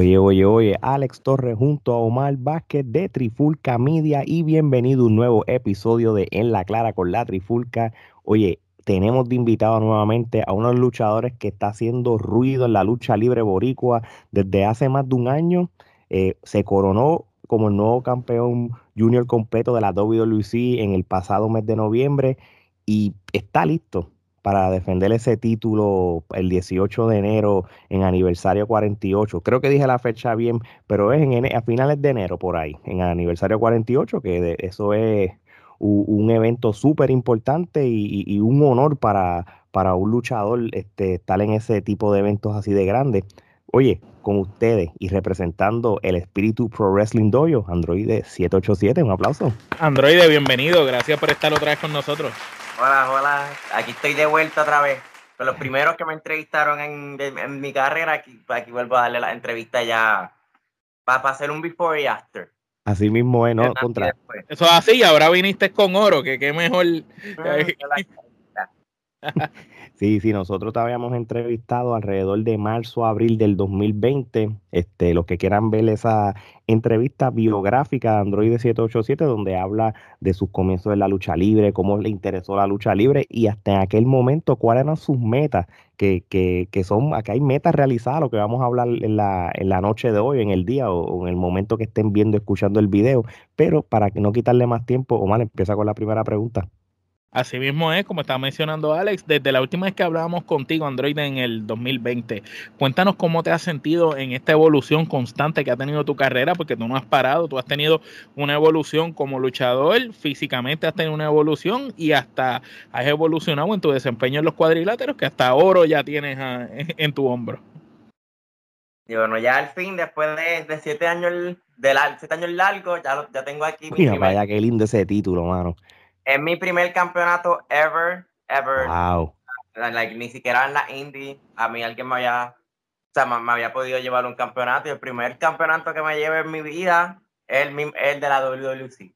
Oye, oye, oye, Alex Torres junto a Omar Vázquez de Trifulca Media y bienvenido a un nuevo episodio de En la Clara con la Trifulca. Oye, tenemos de invitado nuevamente a unos luchadores que está haciendo ruido en la lucha libre boricua desde hace más de un año. Eh, se coronó como el nuevo campeón junior completo de la WWC en el pasado mes de noviembre y está listo para defender ese título el 18 de enero en aniversario 48. Creo que dije la fecha bien, pero es en, a finales de enero por ahí, en aniversario 48, que eso es un, evento súper importante y, un honor para, para un luchador este, estar en ese tipo de eventos así de grandes. Oye, con ustedes y representando el espíritu Pro Wrestling Dojo, Android 787, un aplauso. Android, bienvenido, gracias por estar otra vez con nosotros. Hola, hola. Aquí estoy de vuelta otra vez. Con los primeros que me entrevistaron en, mi carrera, aquí, aquí vuelvo a darle la entrevista ya para hacer un before y after. Así mismo es, ¿no? Contra. Eso es así, ahora viniste con oro, que qué mejor. Sí, sí, nosotros te habíamos entrevistado alrededor de marzo, abril del 2020. Este, los que quieran ver esa entrevista biográfica de Android 787, donde habla de sus comienzos en la lucha libre, cómo le interesó la lucha libre y hasta en aquel momento cuáles eran sus metas, que, que, que son, acá hay metas realizadas, lo que vamos a hablar en la, en la noche de hoy, en el día o, en el momento que estén viendo, escuchando el video. Pero para no quitarle más tiempo, Omar, empieza con la primera pregunta. Así mismo es, como estaba mencionando Alex, desde la última vez que hablábamos contigo, Android, en el 2020, cuéntanos cómo te has sentido en esta evolución constante que ha tenido tu carrera, porque tú no has parado, tú has tenido una evolución como luchador, físicamente has tenido una evolución y hasta has evolucionado en tu desempeño en los cuadriláteros, que hasta oro ya tienes ah, en, tu hombro. Y bueno, ya al fin, después de, siete años de siete años largos, ya, ya tengo aquí. Mira, vaya, qué lindo ese título, mano. Es mi primer campeonato ever, ever. Wow. ni siquiera en la indie, a mí alguien me había, o sea, me, había podido llevar un campeonato y el primer campeonato que me lleve en mi vida es el, el de la WWC.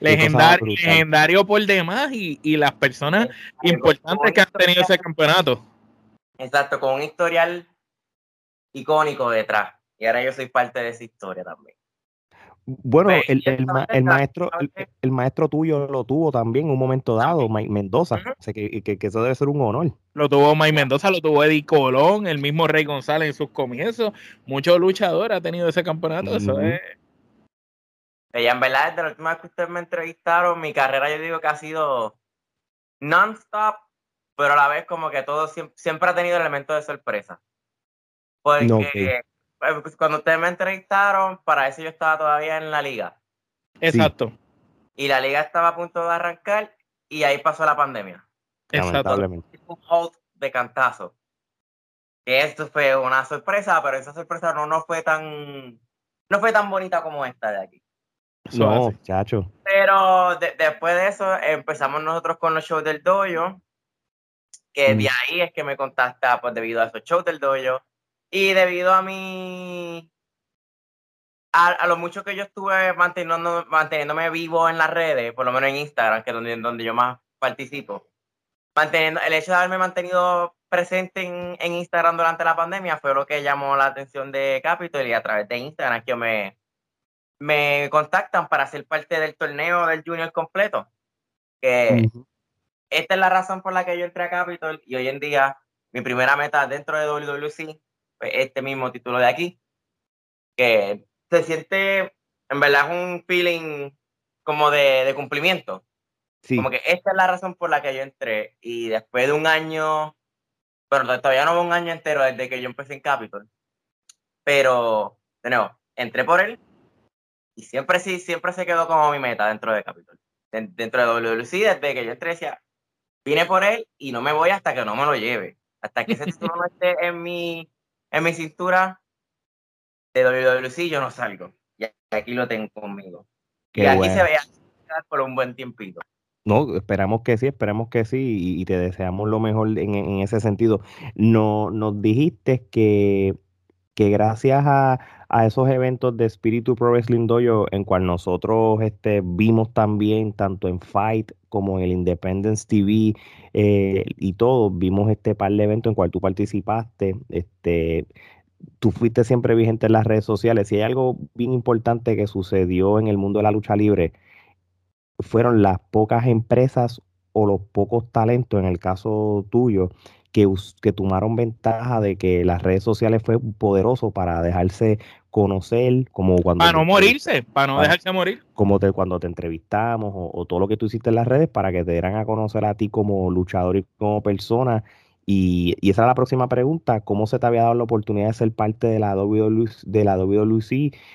Legendario, legendario por demás y, y las personas importantes que han tenido ese campeonato. Exacto, con un historial icónico detrás. Y ahora yo soy parte de esa historia también. Bueno, el, el, maestro, el, maestro tuyo lo tuvo también en un momento dado, Mike Mendoza. que, que, eso debe ser un honor. Lo tuvo Mike Mendoza, lo tuvo Eddie Colón, el mismo Rey González en sus comienzos. Muchos luchadores han tenido ese campeonato. Eso es. Ella, en verdad, desde la última vez que ustedes me entrevistaron, mi carrera yo digo que ha sido non-stop, pero a la vez como que todo siempre, ha tenido elementos de sorpresa. Porque cuando ustedes me entrevistaron, para eso yo estaba todavía en la liga. Exacto. Y la liga estaba a punto de arrancar y ahí pasó la pandemia. Exacto. Un hold de cantazo. esto fue una sorpresa, pero esa sorpresa no, no fue tan no fue tan bonita como esta de aquí. No, chacho. Pero después de eso empezamos nosotros con los shows del dojo, que de mm. ahí es que me contacta pues debido a esos shows del dojo y debido a mi. A, lo mucho que yo estuve manteniendo, manteniéndome vivo en las redes, por lo menos en Instagram, que es donde, donde yo más participo, manteniendo, el hecho de haberme mantenido presente en, en, Instagram durante la pandemia fue lo que llamó la atención de Capitol y a través de Instagram que me, me contactan para ser parte del torneo del Junior completo. Que esta es la razón por la que yo entré a Capitol y hoy en día mi primera meta dentro de WWC pues, este mismo título de aquí, que se siente, en verdad, es un feeling como de, cumplimiento. Como que esta es la razón por la que yo entré. Y después de un año, bueno, todavía no un año entero desde que yo empecé en Capitol. Pero, de nuevo, entré por él y siempre sí, siempre se quedó como mi meta dentro de Capitol. Dentro de WWC, desde que yo entré, decía, vine por él y no me voy hasta que no me lo lleve. Hasta que ese título no esté en mi, en mi cintura de WWC yo no salgo. Y aquí lo tengo conmigo. y aquí se ve por un buen tiempito. No, esperamos que sí, esperamos que sí y, te deseamos lo mejor en, ese sentido. No, nos dijiste que, que gracias a, esos eventos de Espíritu Pro Wrestling Dojo, en cual nosotros este, vimos también, tanto en Fight como en el Independence TV eh, y todo, vimos este par de eventos en cual tú participaste, este, tú fuiste siempre vigente en las redes sociales. Si hay algo bien importante que sucedió en el mundo de la lucha libre, fueron las pocas empresas o los pocos talentos, en el caso tuyo, que, que tomaron ventaja de que las redes sociales fue poderoso para dejarse conocer, como cuando... Para no morirse, para no dejarse morir. Como te, cuando te entrevistamos o, o, todo lo que tú hiciste en las redes para que te dieran a conocer a ti como luchador y como persona y, esa es la próxima pregunta, ¿cómo se te había dado la oportunidad de ser parte de la WWE, de la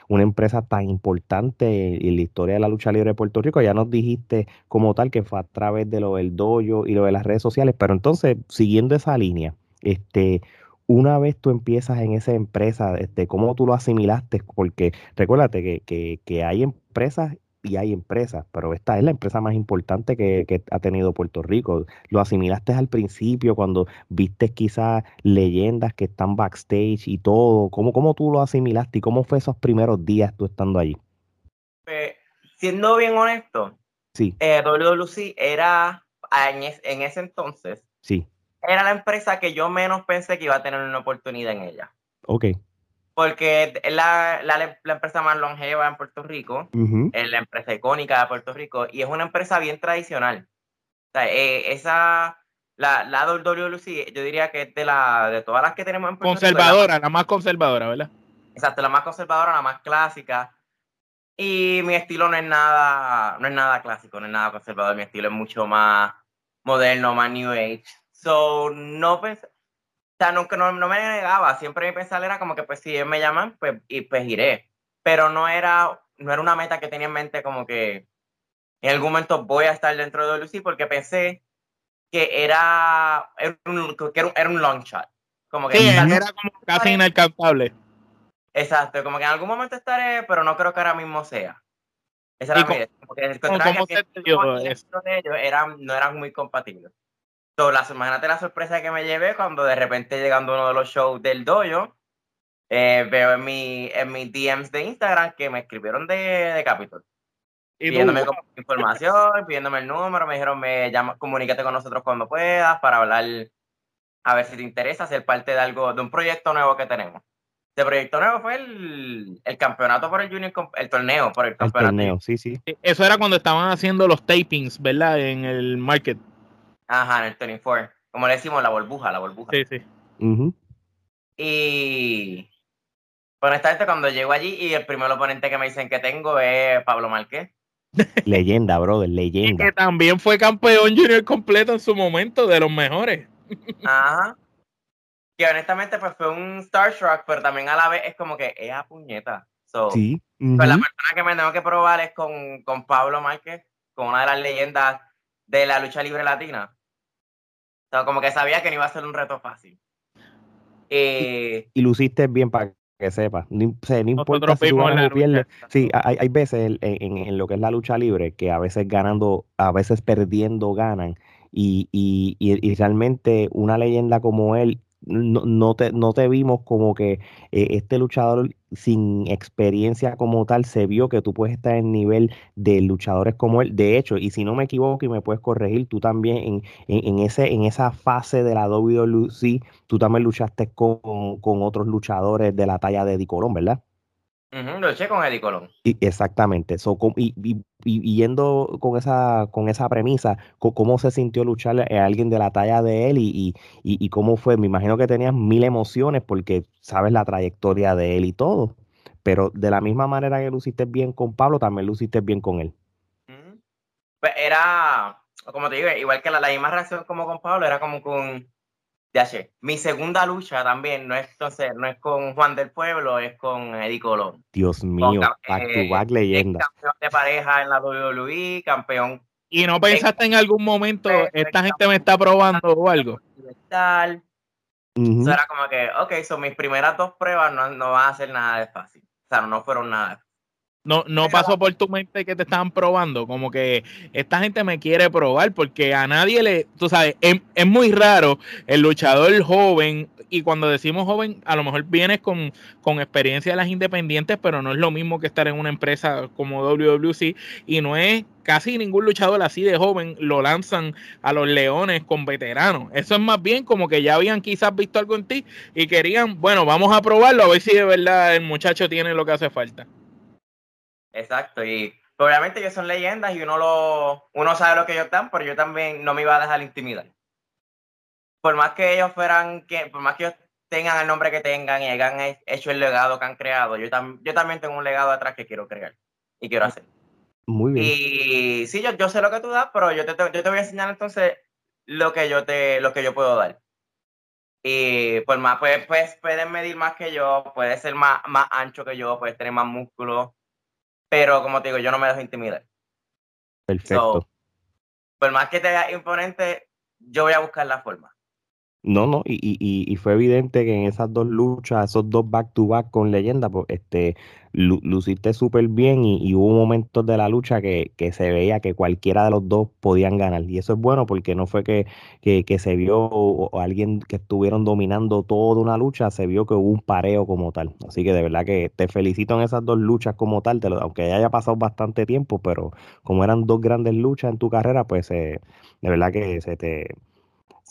una empresa tan importante en la historia de la lucha libre de Puerto Rico? Ya nos dijiste como tal que fue a través de lo del dojo y lo de las redes sociales, pero entonces, siguiendo esa línea, este, una vez tú empiezas en esa empresa, este, ¿cómo tú lo asimilaste? Porque recuérdate que, que, que hay empresas y hay empresas, pero esta es la empresa más importante que, ha tenido Puerto Rico. Lo asimilaste al principio cuando viste quizás leyendas que están backstage y todo. ¿Cómo, ¿Cómo tú lo asimilaste y cómo fue esos primeros días tú estando allí? Pues, siendo bien honesto, sí. Eh, WWC era en, en ese entonces, sí. era la empresa que yo menos pensé que iba a tener una oportunidad en ella. Ok porque es la, la, la, empresa más longeva en Puerto Rico, es la empresa icónica de Puerto Rico y es una empresa bien tradicional. O sea, eh, esa, la, la WWC, yo diría que es de, la, de todas las que tenemos en Puerto Conservadora, la, más conservadora, ¿verdad? Exacto, la más conservadora, la más clásica. Y mi estilo no es nada, no es nada clásico, no es nada conservador, mi estilo es mucho más moderno, más new age. So, no pensé, sea, nunca, no, no, me negaba, siempre mi pensar era como que pues si ellos me llaman, pues, y, pues iré. Pero no era, no era una meta que tenía en mente como que en algún momento voy a estar dentro de Lucy porque pensé que era, era, un, que era, un, long shot. Como que sí, era como casi inalcanzable. Exacto, como que en algún momento estaré, pero no creo que ahora mismo sea. Esa era mi idea. Porque el contrario que, que ellos eran, no eran muy compatibles la, imagínate la sorpresa que me llevé cuando de repente llegando a uno de los shows del dojo, eh, veo en, mi, en mis DMs de Instagram que me escribieron de, de Capitol. pidiéndome información, pidiéndome el número, me dijeron, me llama, comunícate con nosotros cuando puedas para hablar, a ver si te interesa ser parte de algo, de un proyecto nuevo que tenemos. Este proyecto nuevo fue el, el campeonato por el Junior, el torneo por el campeonato. El torneo, sí, sí. Eso era cuando estaban haciendo los tapings, ¿verdad? En el market. Ajá, en el 24. Como le decimos, la burbuja, la burbuja. Sí, sí. Y honestamente, cuando llego allí y el primer oponente que me dicen que tengo es Pablo Márquez. leyenda, brother, leyenda. que también fue campeón junior completo en su momento, de los mejores. Ajá. Que honestamente, pues fue un Starstruck, pero también a la vez es como que es a puñeta. sí. Pues la persona que me tengo que probar es con, con Pablo Márquez, con una de las leyendas de la lucha libre latina como que sabía que no iba a ser un reto fácil. y, y luciste bien para que sepa. No, importa si tú Sí, hay, hay veces en, en, lo que es la lucha libre que a veces ganando, a veces perdiendo ganan. Y, y, y, realmente una leyenda como él no, no, te, no te vimos como que eh, este luchador sin experiencia como tal se vio que tú puedes estar en nivel de luchadores como él. De hecho, y si no me equivoco y me puedes corregir, tú también en, en, ese, en esa fase de la WWE, tú también luchaste con, con otros luchadores de la talla de Eddie Colón, ¿verdad? lo eché con Eddie Colón. Y, exactamente. y, y, yendo con esa, con esa premisa, ¿cómo se sintió luchar a alguien de la talla de él y, y, cómo fue? Me imagino que tenías mil emociones porque sabes la trayectoria de él y todo. Pero de la misma manera que luciste bien con Pablo, también luciste bien con él. Pues era, como te digo, igual que la, la misma reacción como con Pablo, era como con ya sé. Mi segunda lucha también no es, entonces, no es con Juan del Pueblo, es con Eddie Colón. Dios mío, back to back leyenda. Campeón de pareja en la WWE, campeón. ¿Y no pensaste en algún momento, esta gente me está probando o algo? Tal. era como que, ok, son mis primeras dos pruebas no, no van a ser nada de fácil. O sea, no fueron nada no, no pasó por tu mente que te estaban probando, como que esta gente me quiere probar, porque a nadie le, tú sabes, es, muy raro el luchador joven y cuando decimos joven, a lo mejor vienes con, con experiencia de las independientes, pero no es lo mismo que estar en una empresa como WWC y no es casi ningún luchador así de joven lo lanzan a los leones con veteranos. Eso es más bien como que ya habían quizás visto algo en ti y querían, bueno, vamos a probarlo a ver si de verdad el muchacho tiene lo que hace falta. Exacto, y obviamente ellos son leyendas y uno lo uno sabe lo que ellos dan, pero yo también no me iba a dejar intimidar. Por más que ellos fueran, que, por más que ellos tengan el nombre que tengan y hayan hecho el legado que han creado, yo, yo también tengo un legado atrás que quiero crear y quiero hacer. Muy bien. Y sí, yo, yo sé lo que tú das, pero yo te, yo te voy a enseñar entonces lo que yo te, lo que yo puedo dar. Y por más, pues, pues pueden medir más que yo, puedes ser más, más ancho que yo, puedes tener más músculo, pero como te digo, yo no me dejo intimidar. Perfecto. por más que te veas imponente, yo voy a buscar la forma. No, no, y, y, y, fue evidente que en esas dos luchas, esos dos back-to-back con leyenda, pues este, luciste súper bien y, hubo momentos de la lucha que, que, se veía que cualquiera de los dos podían ganar. Y eso es bueno porque no fue que, que, que se vio alguien que estuvieron dominando toda una lucha, se vio que hubo un pareo como tal. Así que de verdad que te felicito en esas dos luchas como tal, aunque haya pasado bastante tiempo, pero como eran dos grandes luchas en tu carrera, pues eh, de verdad que se te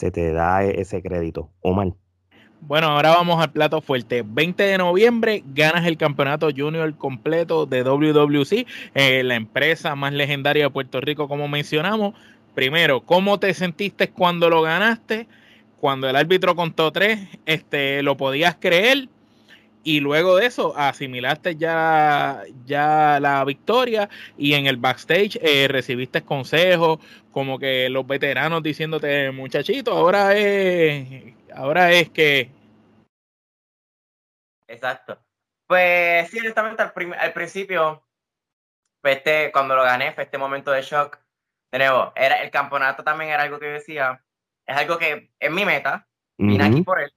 se te da e-, ese crédito. Omar. Bueno, ahora vamos al plato fuerte. 20 de noviembre ganas el campeonato junior completo de WWC, eh, la empresa más legendaria de Puerto Rico, como mencionamos. Primero, ¿cómo te sentiste cuando lo ganaste? Cuando el árbitro contó tres, este, ¿lo podías creer? Y luego de eso asimilaste ya, ya la victoria y en el backstage eh, recibiste consejos como que los veteranos diciéndote muchachito ahora es ahora es que exacto. Pues sí honestamente al, principio pues este, cuando lo gané fue este momento de shock. De nuevo era el campeonato también era algo que decía es algo que es mi meta vine aquí por él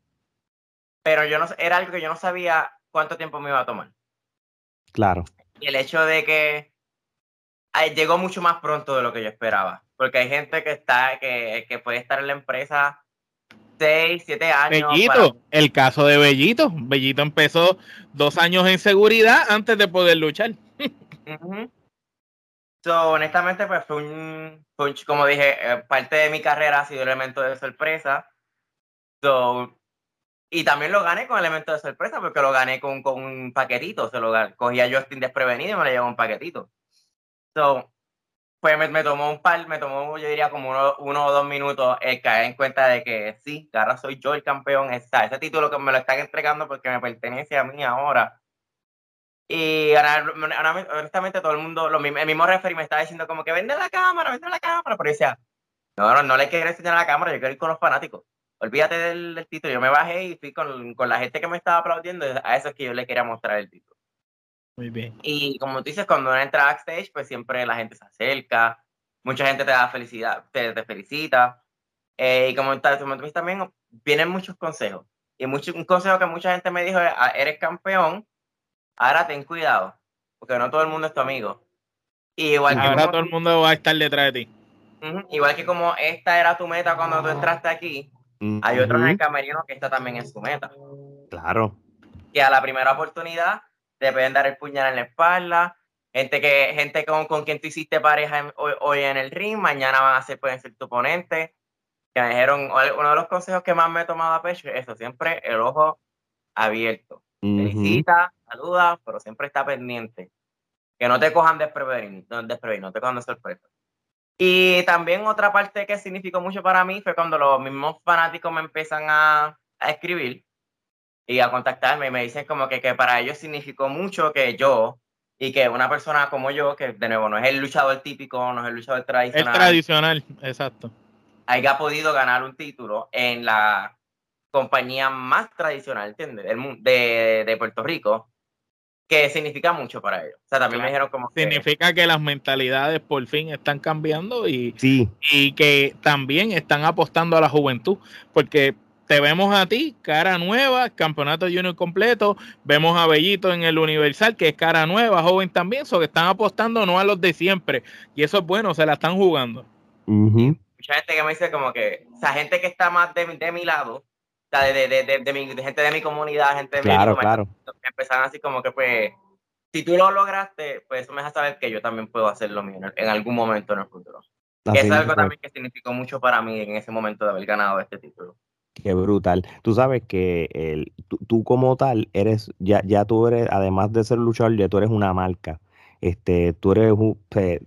pero yo no era algo que yo no sabía cuánto tiempo me iba a tomar. Claro. Y el hecho de que llegó mucho más pronto de lo que yo esperaba, porque hay gente que está que, que puede estar en la empresa seis, siete años. Bellito, el caso de Bellito. Bellito empezó dos años en seguridad antes de poder luchar. honestamente, pues fue un, como dije, eh, parte de mi carrera ha sido el elemento de sorpresa. So, y también lo gané con elementos de sorpresa, porque lo gané con, con un paquetito. Se lo cogí a Justin desprevenido y me le llevó un paquetito. So, pues me, me, tomó un par, me tomó, yo diría, como uno, o dos minutos el caer en cuenta de que sí, ahora soy yo el campeón. Esa, ese título que me lo están entregando porque me pertenece a mí ahora. Y ahora, honestamente, todo el mundo, lo, el mismo referee me estaba diciendo como que vende la cámara, vende la cámara. Pero decía, no, no, no le quiero enseñar la cámara, yo quiero ir con los fanáticos olvídate del, título. Yo me bajé y fui con, con, la gente que me estaba aplaudiendo. A eso es que yo le quería mostrar el título. Muy bien. Y como tú dices, cuando uno entra backstage, pues siempre la gente se acerca. Mucha gente te da felicidad, te, te felicita. Eh, y como, como tú también, vienen muchos consejos. Y mucho, un consejo que mucha gente me dijo es, ah, eres campeón, ahora ten cuidado, porque no todo el mundo es tu amigo. igual ahora todo el mundo va a estar detrás de ti. igual que como esta era tu meta cuando tú entraste aquí, hay otros en el camerino que esta también es su meta. Claro. Que a la primera oportunidad te pueden dar el puñal en la espalda. Gente que gente con, con quien tú hiciste pareja hoy, en el ring, mañana van a ser, pueden ser tu oponente. Que me dijeron, uno de los consejos que más me he tomado a pecho es eso, siempre el ojo abierto. Felicita, saluda, pero siempre está pendiente. Que no te cojan desprevenido, no, no te cojan de sorpresa. Y también otra parte que significó mucho para mí fue cuando los mismos fanáticos me empiezan a, a escribir y a contactarme y me dicen como que, que, para ellos significó mucho que yo y que una persona como yo, que de nuevo no es el luchador típico, no es el luchador tradicional. El tradicional, exacto. Haya podido ganar un título en la compañía más tradicional, ¿entiendes? De, de Puerto Rico que significa mucho para ellos. O sea, también me dijeron como Significa que las mentalidades por fin están cambiando y, sí. y que también están apostando a la juventud, porque te vemos a ti, cara nueva, campeonato junior completo, vemos a Bellito en el Universal, que es cara nueva, joven también, so que están apostando no a los de siempre, y eso es bueno, se la están jugando. Mucha gente que me dice como que, o sea, gente que está más de, de mi lado, de, de, de, de, mi, de gente de mi comunidad, gente de Claro, mi claro. que empezaron así como que pues, si tú lo lograste, pues eso me deja saber que yo también puedo hacer lo mío en, algún momento en el futuro. Que Así eso es algo mismo. también que significó mucho para mí en ese momento de haber ganado este título. Qué brutal. Tú sabes que el, tú, tú como tal eres, ya, ya tú eres, además de ser luchador, ya tú eres una marca. Este, tú eres un-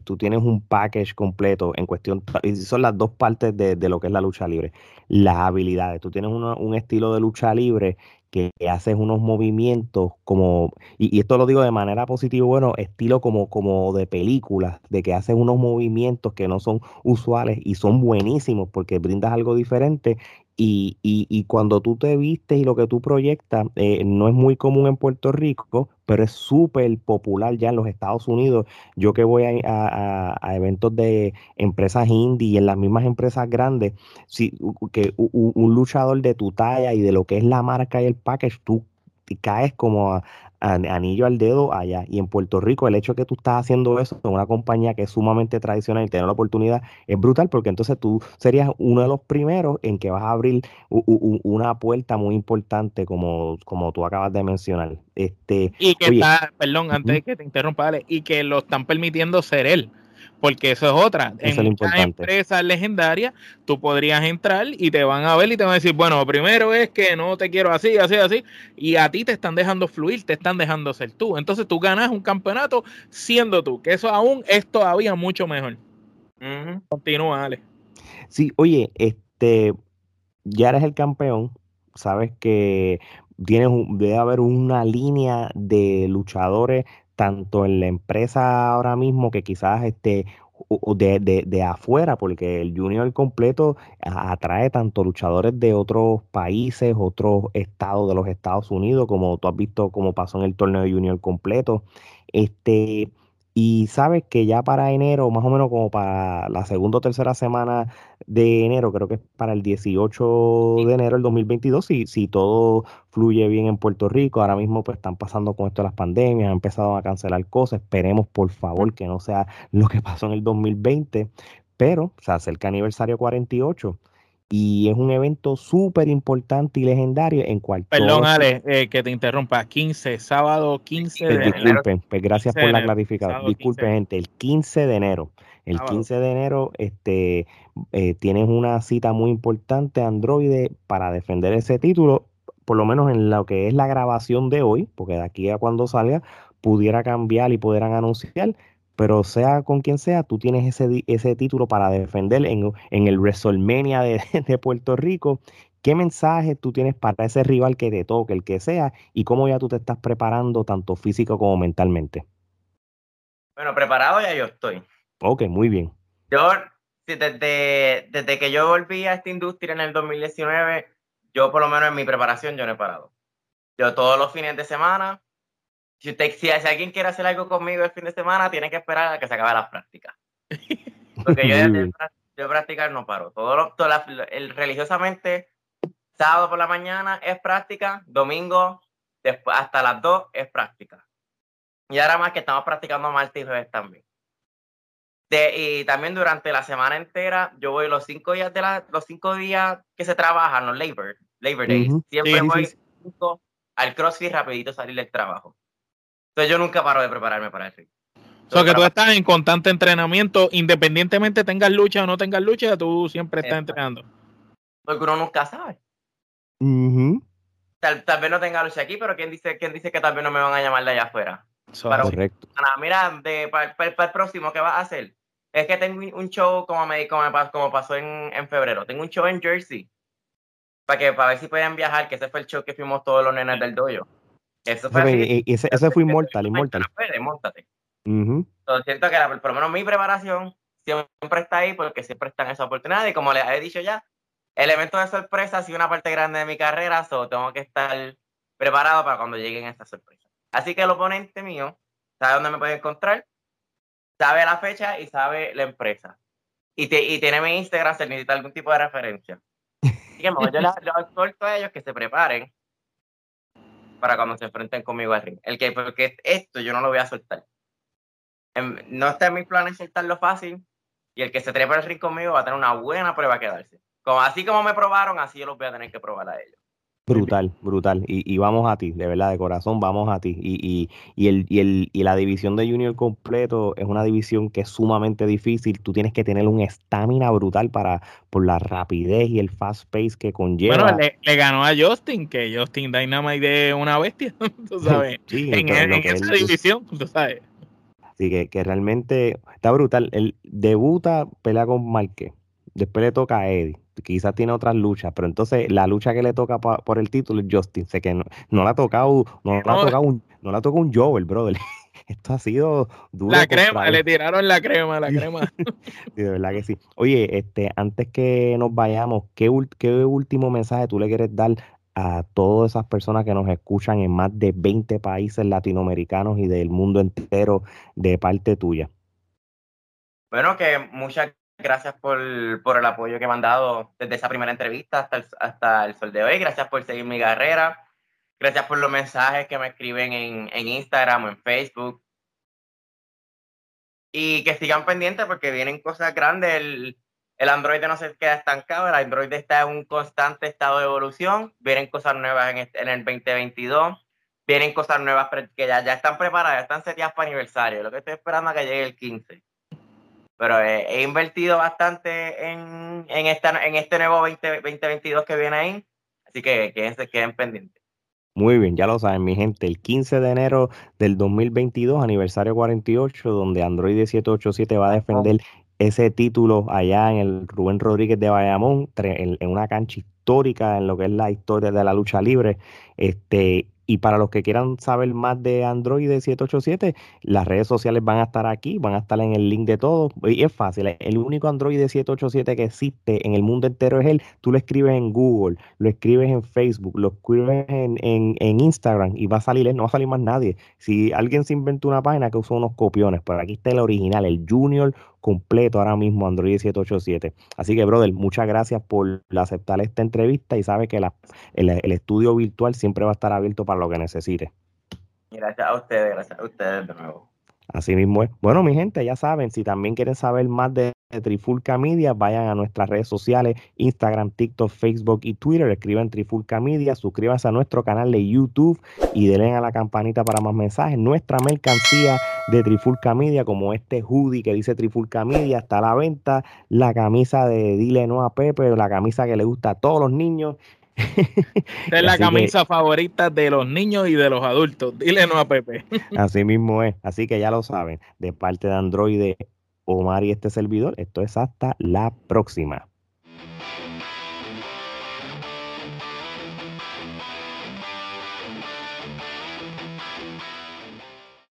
tú tienes un package completo en cuestión, y son las dos partes de, de lo que es la lucha libre. Las habilidades. Tú tienes una- un estilo de lucha libre que haces unos movimientos como, y, y esto lo digo de manera positiva, bueno, estilo como, como de películas, de que haces unos movimientos que no son usuales y son buenísimos porque brindas algo diferente y, y- y cuando tú te vistes y lo que tú proyectas eh, no es muy común en Puerto Rico, pero es súper popular ya en los Estados Unidos. Yo que voy a, a- a- eventos de empresas indie y en las mismas empresas grandes, si, que u- u- un luchador de tu talla y de lo que es la marca y el package, tú caes como a- anillo al dedo allá. Y en Puerto Rico, el hecho de que tú estás haciendo eso en una compañía que es sumamente tradicional y tener la oportunidad es brutal porque entonces tú serías uno de los primeros en que vas a abrir u- u- u- una puerta muy importante como, como tú acabas de mencionar. Este, Y que Oye. está, perdón, antes Ujú. de que te interrumpa, Ale, y que lo están permitiendo ser él. Porque eso es otra. Eso en muchas empresas legendarias, tú podrías entrar y te van a ver y te van a decir, bueno, primero es que no te quiero así, así, así. Y a ti te están dejando fluir, te están dejando ser tú. Entonces tú ganas un campeonato siendo tú, que eso aún es todavía mucho mejor. Continúa, Ale. Sí, oye, este, ya eres el campeón, sabes que tienes un- debe haber una línea de luchadores tanto en la empresa ahora mismo que quizás este de, de- de afuera, porque el junior completo atrae tanto luchadores de otros países, otros estados de los Estados Unidos, como tú has visto como pasó en el torneo de junior completo. Este, y sabes que ya para enero, más o menos como para la segunda o tercera semana de enero, creo que es para el 18 de enero del 2022, si, si todo fluye bien en Puerto Rico, ahora mismo pues están pasando con esto de las pandemias, han empezado a cancelar cosas, esperemos por favor que no sea lo que pasó en el 2020, pero se acerca aniversario 48 y es un evento súper importante y legendario en cual Perdón, Ale, eh, que te interrumpa. 15, sábado 15 pues de enero. disculpen, pues gracias 15 por la clarificación. Disculpen, 15. gente, el 15 de enero. El Sábado. 15 de enero este, eh, tienes una cita muy importante, Android, para defender ese título, por lo menos en lo que es la grabación de hoy, porque de aquí a cuando salga pudiera cambiar y pudieran anunciar, pero sea con quien sea, tú tienes ese, ese título para defender en, en el WrestleMania de, de Puerto Rico. ¿Qué mensaje tú tienes para ese rival que te toque, el que sea, y cómo ya tú te estás preparando tanto físico como mentalmente? Bueno, preparado ya yo estoy. Ok, muy bien. Yo, desde, desde que yo volví a esta industria en el 2019, yo por lo menos en mi preparación yo no he parado. Yo todos los fines de semana, si, usted, si, alguien quiere hacer algo conmigo el fin de semana, tiene que esperar a que se acabe las prácticas. Porque yo, pra- yo practicar no paro. Todo lo- toda la- el, religiosamente, sábado por la mañana es práctica, domingo después, hasta las 2 es práctica. Y ahora más que estamos practicando martes y jueves también. De- y también durante la semana entera, yo voy los cinco días de la, los cinco días que se trabajan, los Labor, Labor Days. Ujú. Siempre Sí, sí, voy sí. cinco al CrossFit rapidito salir del trabajo. Entonces yo nunca paro de prepararme para el ring. O sea, que tú estás en constante entrenamiento, independientemente tengas lucha o no tengas lucha, tú siempre estás Exacto. entrenando. Porque uno nunca sabe. Ujú, Tal, tal vez no tenga lucha aquí, pero ¿quién dice, quién dice que tal vez no me van a llamar de allá afuera? So, Para- Correcto. Ana, mira, de, para, el próximo, ¿qué vas a hacer? Es que tengo un- un show como, me, como, pasó en, en febrero. Tengo un show en Jersey. Para que para ver si pueden viajar, que ese fue el show que fuimos todos los nenes del dojo. Eso fue así. fue- e- ese- ese fue inmortal, inmortal. Puede, móntate. Ujú, Entonces, siento que la- por lo menos mi preparación siempre está ahí porque siempre están esas oportunidades. Y como les he dicho ya, el evento de sorpresa ha sido una parte grande de mi carrera, so tengo que estar preparado para cuando lleguen estas sorpresas. Así que el oponente mío sabe dónde me puede encontrar, sabe la fecha y sabe la empresa. Y, te- y tiene mi Instagram si necesita algún tipo de referencia. Así que mejor yo les, les a ellos que se preparen para cuando se enfrenten conmigo al ring. El que, porque esto yo no lo voy a soltar. Em, No está en mis planes soltarlo fácil. Y el que se trepa al ring conmigo va a tener una buena prueba que darse. Como, así como me probaron, así yo los voy a tener que probar a ellos. Brutal, brutal. Y, vamos a ti, de verdad, de corazón, vamos a ti. Y, y, el, y, el, y la división de Junior completo es una división que es sumamente difícil. Tú tienes que tener un estamina brutal para, por la rapidez y el fast pace que conlleva. Bueno, le, ganó a Justin, que Justin Dynamite de una bestia, tú sabes. Sí, en, esa división, tú sabes. Así que, que realmente está brutal. Él debuta, pelea con Marquez. Después le toca a Eddie quizás tiene otras luchas, pero entonces la lucha que le toca por el título es Justin. Sé que no, no la ha tocado, no, la ha tocado un, no la tocado un Joel, brother. Esto ha sido duro. La crema, le tiraron la crema, la crema. sí, de verdad que sí. Oye, este, antes que nos vayamos, ¿qué, ¿qué último mensaje tú le quieres dar a todas esas personas que nos escuchan en más de 20 países latinoamericanos y del mundo entero de parte tuya? Bueno, que muchas gracias por, el apoyo que me han dado desde esa primera entrevista hasta el, hasta el sol de hoy. Gracias por seguir mi carrera. Gracias por los mensajes que me escriben en, Instagram o en Facebook. Y que sigan pendientes porque vienen cosas grandes. El, el Android no se queda estancado, el Android está en un constante estado de evolución. Vienen cosas nuevas en, este, en el 2022. Vienen cosas nuevas que ya, ya están preparadas, ya están seteadas para aniversario. Lo que estoy esperando es que llegue el 15 pero he, invertido bastante en, en, esta, en este nuevo 2022 que viene ahí, así que quédense, queden pendientes. Muy bien, ya lo saben, mi gente, el 15 de enero del 2022, aniversario 48, donde Android 787 va a defender ese título allá en el Rubén Rodríguez de Bayamón, en una cancha histórica en lo que es la historia de la lucha libre. Este, y para los que quieran saber más de Android 787, las redes sociales van a estar aquí, van a estar en el link de todo. Y es fácil, el único Android 787 que existe en el mundo entero es él. Tú lo escribes en Google, lo escribes en Facebook, lo escribes en, en, Instagram y va a salir él, no va a salir más nadie. Si alguien se inventó una página que usa unos copiones, pero aquí está el original, el Junior completo ahora mismo Android 787. Así que, brother, muchas gracias por aceptar esta entrevista y sabe que el, estudio virtual siempre va a estar abierto para lo que necesite. Gracias a ustedes, gracias a ustedes de nuevo. Así mismo es. Bueno, mi gente, ya saben, si también quieren saber más de Trifulca Media, vayan a nuestras redes sociales, Instagram, TikTok, Facebook y Twitter, escriban Trifulca Media, suscríbanse a nuestro canal de YouTube y denle a la campanita para más mensajes. Nuestra mercancía de Trifulca Media, como este hoodie que dice Trifulca Media, está a la venta, la camisa de Dile No a Pepe, la camisa que le gusta a todos los niños. Es la camisa favorita de los niños y de los adultos. Dile no a Pepe. así mismo es. Así que ya lo saben. De parte de Android, Omar y este servidor, esto es hasta la próxima.